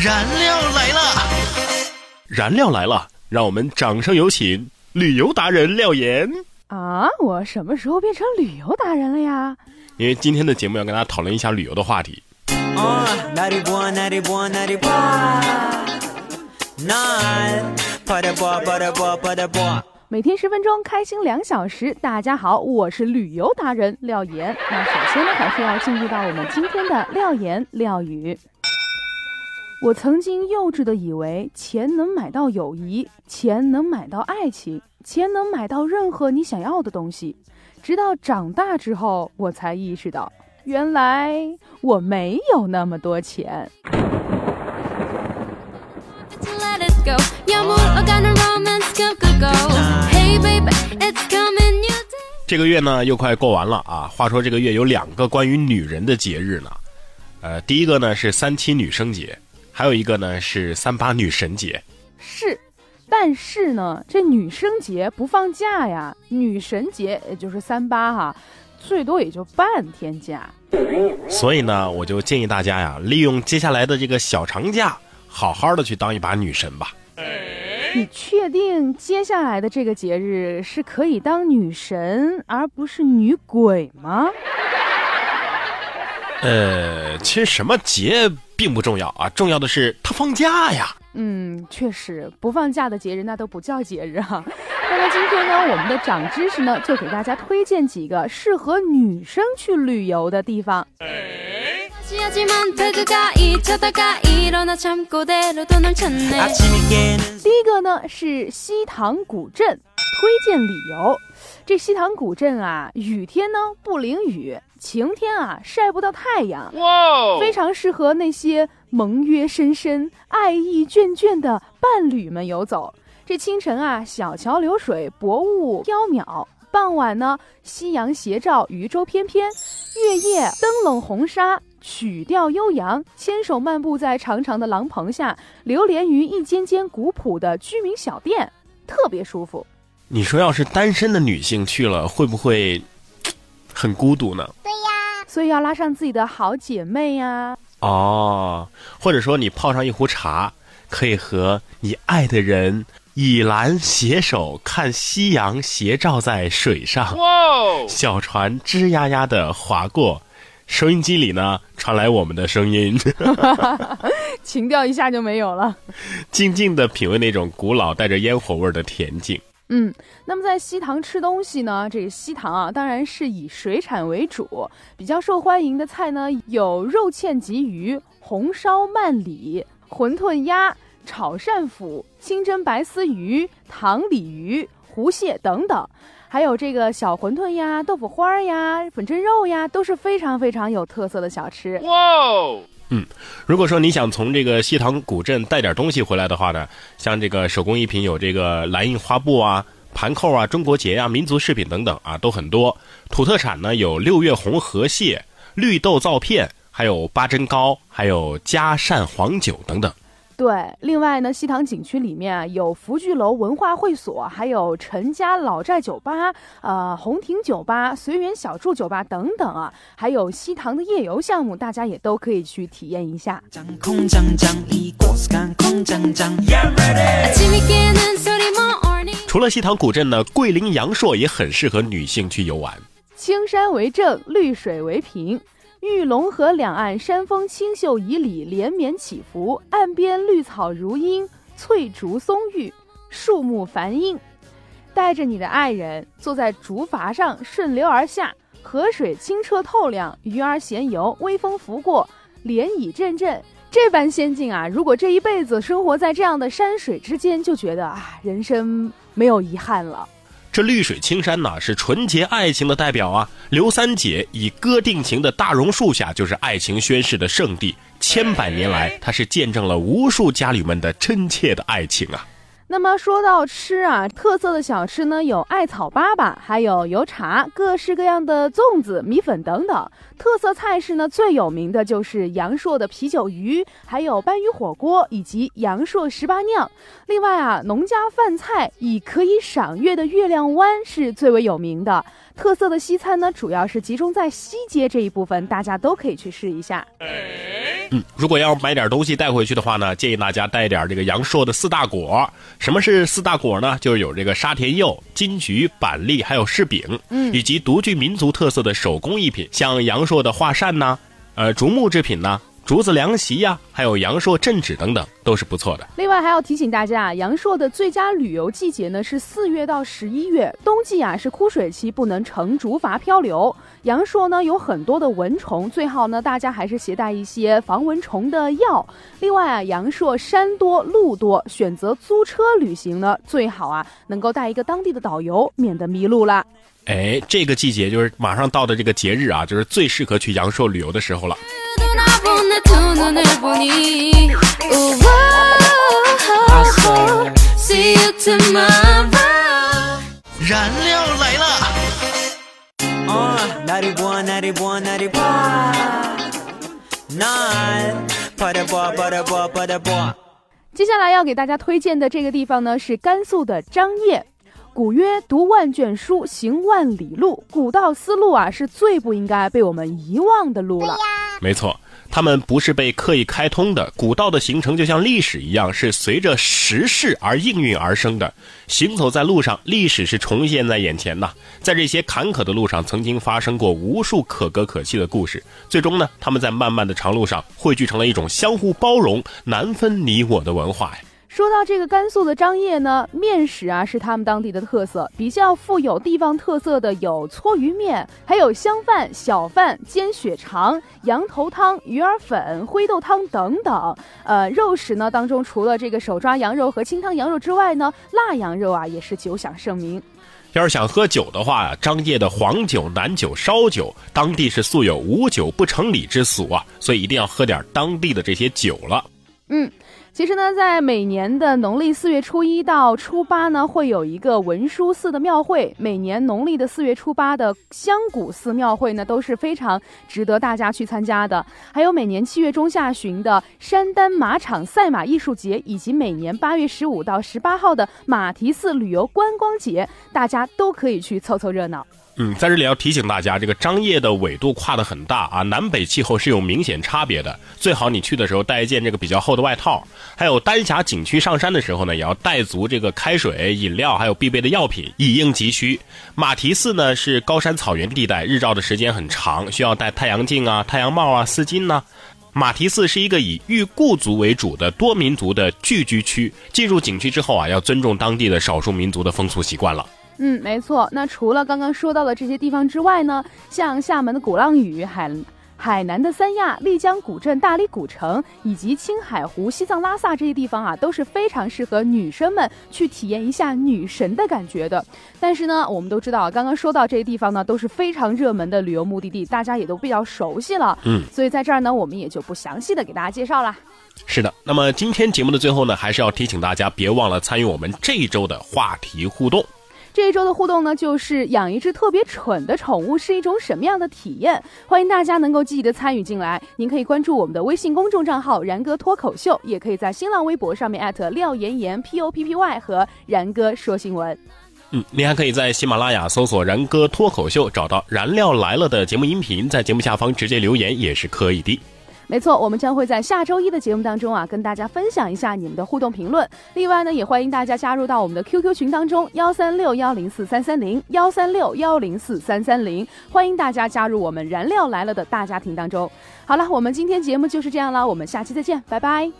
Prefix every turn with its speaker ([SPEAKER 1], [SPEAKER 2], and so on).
[SPEAKER 1] 燃料来了！
[SPEAKER 2] 燃料来了，让我们掌声有请旅游达人廖岩。
[SPEAKER 3] 啊，我什么时候变成旅游达人了呀？
[SPEAKER 2] 因为今天的节目要跟大家讨论一下旅游的话题。
[SPEAKER 3] 每天十分钟，开心两小时。大家好，我是旅游达人廖岩。那首先呢，还是要进入到我们今天的廖岩廖语。我曾经幼稚的以为钱能买到友谊，钱能买到爱情，钱能买到任何你想要的东西。直到长大之后，我才意识到，原来我没有那么多钱。
[SPEAKER 2] 这个月呢，又快过完了啊。话说这个月有两个关于女人的节日呢，呃，第一个呢是三七女生节。还有一个呢是三八女神节，
[SPEAKER 3] 是，但是呢这女生节不放假呀，女神节也就是三八哈，最多也就半天假。
[SPEAKER 2] 所以呢，我就建议大家呀，利用接下来的这个小长假，好好的去当一把女神吧。
[SPEAKER 3] 你确定接下来的这个节日是可以当女神而不是女鬼吗？
[SPEAKER 2] 呃，其实什么节？并不重要啊，重要的是他放假呀。
[SPEAKER 3] 嗯，确实，不放假的节日那都不叫节日哈。那么今天呢，我们的长知识呢，就给大家推荐几个适合女生去旅游的地方。第一个呢是西塘古镇，推荐理由。这西塘古镇啊，雨天呢不淋雨。晴天啊，晒不到太阳，哇，非常适合那些盟约深深、爱意眷眷的伴侣们游走。这清晨啊，小桥流水，薄雾飘渺；傍晚呢，夕阳斜照，渔舟翩翩；月夜灯笼红纱，曲调悠扬。牵手漫步在长长的廊棚下，流连于一间间古朴的居民小店，特别舒服。
[SPEAKER 2] 你说，要是单身的女性去了，会不会很孤独呢？
[SPEAKER 3] 对呀所以要拉上自己的好姐妹呀！
[SPEAKER 2] 哦，或者说你泡上一壶茶，可以和你爱的人倚栏携手看夕阳斜照在水上，哇小船吱呀呀的划过，收音机里呢传来我们的声音，
[SPEAKER 3] 情调一下就没有了，
[SPEAKER 2] 静静的品味那种古老带着烟火味的恬静。
[SPEAKER 3] 嗯，那么在西塘吃东西呢？这个西塘啊，当然是以水产为主，比较受欢迎的菜呢有肉芡鲫鱼、红烧鳗鲤、馄饨鸭、炒鳝腐、清蒸白丝鱼、糖鲤鱼、湖蟹等等，还有这个小馄饨呀、豆腐花呀、粉蒸肉呀，都是非常非常有特色的小吃。哇，
[SPEAKER 2] 嗯，如果说你想从这个西塘古镇带点东西回来的话呢，像这个手工艺品有这个蓝印花布啊、盘扣啊、中国结啊、民族饰品等等啊，都很多。土特产呢有六月红河蟹、绿豆皂片，还有八珍糕，还有嘉善黄酒等等。
[SPEAKER 3] 对，另外呢，西塘景区里面啊有福聚楼文化会所，还有陈家老寨酒吧、呃红亭酒吧、随缘小筑酒吧等等啊，还有西塘的夜游项目，大家也都可以去体验一下。
[SPEAKER 2] 除了西塘古镇呢，桂林阳朔也很适合女性去游玩。
[SPEAKER 3] 青山为证，绿水为平。玉龙河两岸山峰清秀旖旎，连绵起伏，岸边绿草如茵，翠竹松郁，树木繁荫。带着你的爱人坐在竹筏上顺流而下，河水清澈透亮，鱼儿闲游，微风拂过，涟漪阵阵，这般仙境啊！如果这一辈子生活在这样的山水之间，就觉得啊，人生没有遗憾了。
[SPEAKER 2] 这绿水青山呐，是纯洁爱情的代表啊！刘三姐以歌定情的大榕树下，就是爱情宣誓的圣地。千百年来，它是见证了无数家侣们的真切的爱情啊！
[SPEAKER 3] 那么说到吃啊，特色的小吃呢有艾草粑粑，还有油茶，各式各样的粽子、米粉等等。特色菜式呢最有名的就是阳朔的啤酒鱼，还有斑鱼火锅以及阳朔十八酿。另外啊，农家饭菜以可以赏月的月亮湾是最为有名的。特色的西餐呢主要是集中在西街这一部分，大家都可以去试一下。
[SPEAKER 2] 嗯，如果要买点东西带回去的话呢，建议大家带点这个阳朔的四大果。什么是四大果呢？就是有这个沙田柚、金桔、板栗，还有柿饼，嗯，以及独具民族特色的手工艺品，像阳朔的画扇呐，呃，竹木制品呐。竹子凉席呀，还有阳朔镇纸等等，都是不错的。
[SPEAKER 3] 另外还要提醒大家啊，阳朔的最佳旅游季节呢是四月到十一月，冬季啊是枯水期，不能乘竹筏漂流。阳朔呢有很多的蚊虫，最好呢大家还是携带一些防蚊虫的药。另外啊，阳朔山多路多，选择租车旅行呢最好啊能够带一个当地的导游，免得迷路了。
[SPEAKER 2] 哎，这个季节就是马上到的这个节日啊，就是最适合去阳朔旅游的时候了。
[SPEAKER 1] 燃料来了！
[SPEAKER 3] 接下来要给大家推荐的这个地方呢，是甘肃的张掖。古曰：“读万卷书，行万里路。”古道丝路啊，是最不应该被我们遗忘的路了。
[SPEAKER 2] 没错。他们不是被刻意开通的，古道的形成就像历史一样，是随着时势而应运而生的。行走在路上，历史是重现在眼前呐。在这些坎坷的路上，曾经发生过无数可歌可泣的故事。最终呢，他们在漫漫的长路上汇聚成了一种相互包容、难分你我的文化呀。
[SPEAKER 3] 说到这个甘肃的张掖呢，面食啊是他们当地的特色，比较富有地方特色的有搓鱼面，还有香饭、小饭、煎血肠、羊头汤、鱼儿粉、灰豆汤等等。呃，肉食呢当中，除了这个手抓羊肉和清汤羊肉之外呢，腊羊肉啊也是久享盛名。
[SPEAKER 2] 要是想喝酒的话，张掖的黄酒、南酒、烧酒，当地是素有“无酒不成礼”之俗啊，所以一定要喝点当地的这些酒了。
[SPEAKER 3] 嗯。其实呢，在每年的农历四月初一到初八呢，会有一个文殊寺的庙会。每年农历的四月初八的香谷寺庙会呢，都是非常值得大家去参加的。还有每年七月中下旬的山丹马场赛马艺术节，以及每年八月十五到十八号的马蹄寺旅游观光节，大家都可以去凑凑热闹。
[SPEAKER 2] 嗯，在这里要提醒大家，这个张掖的纬度跨得很大啊，南北气候是有明显差别的。最好你去的时候带一件这个比较厚的外套。还有丹霞景区上山的时候呢，也要带足这个开水、饮料，还有必备的药品，以应急需。马蹄寺呢是高山草原地带，日照的时间很长，需要戴太阳镜啊、太阳帽啊、丝巾呢。马蹄寺是一个以裕固族为主的多民族的聚居区，进入景区之后啊，要尊重当地的少数民族的风俗习惯了。
[SPEAKER 3] 嗯，没错。那除了刚刚说到的这些地方之外呢，像厦门的鼓浪屿、海海南的三亚、丽江古镇、大理古城以及青海湖、西藏拉萨这些地方啊，都是非常适合女生们去体验一下女神的感觉的。但是呢，我们都知道，刚刚说到这些地方呢，都是非常热门的旅游目的地，大家也都比较熟悉了。嗯，所以在这儿呢，我们也就不详细的给大家介绍了。
[SPEAKER 2] 是的，那么今天节目的最后呢，还是要提醒大家，别忘了参与我们这一周的话题互动。
[SPEAKER 3] 这一周的互动呢，就是养一只特别蠢的宠物是一种什么样的体验？欢迎大家能够积极的参与进来。您可以关注我们的微信公众账号“然哥脱口秀”，也可以在新浪微博上面艾特廖妍妍 P O P P Y 和然哥说新闻。
[SPEAKER 2] 嗯，您还可以在喜马拉雅搜索“然哥脱口秀”，找到“燃料来了”的节目音频，在节目下方直接留言也是可以的。
[SPEAKER 3] 没错，我们将会在下周一的节目当中啊，跟大家分享一下你们的互动评论。另外呢，也欢迎大家加入到我们的 QQ 群当中，幺三六幺零四三三零幺三六幺零四三三零，欢迎大家加入我们燃料来了的大家庭当中。好了，我们今天节目就是这样了，我们下期再见，拜拜。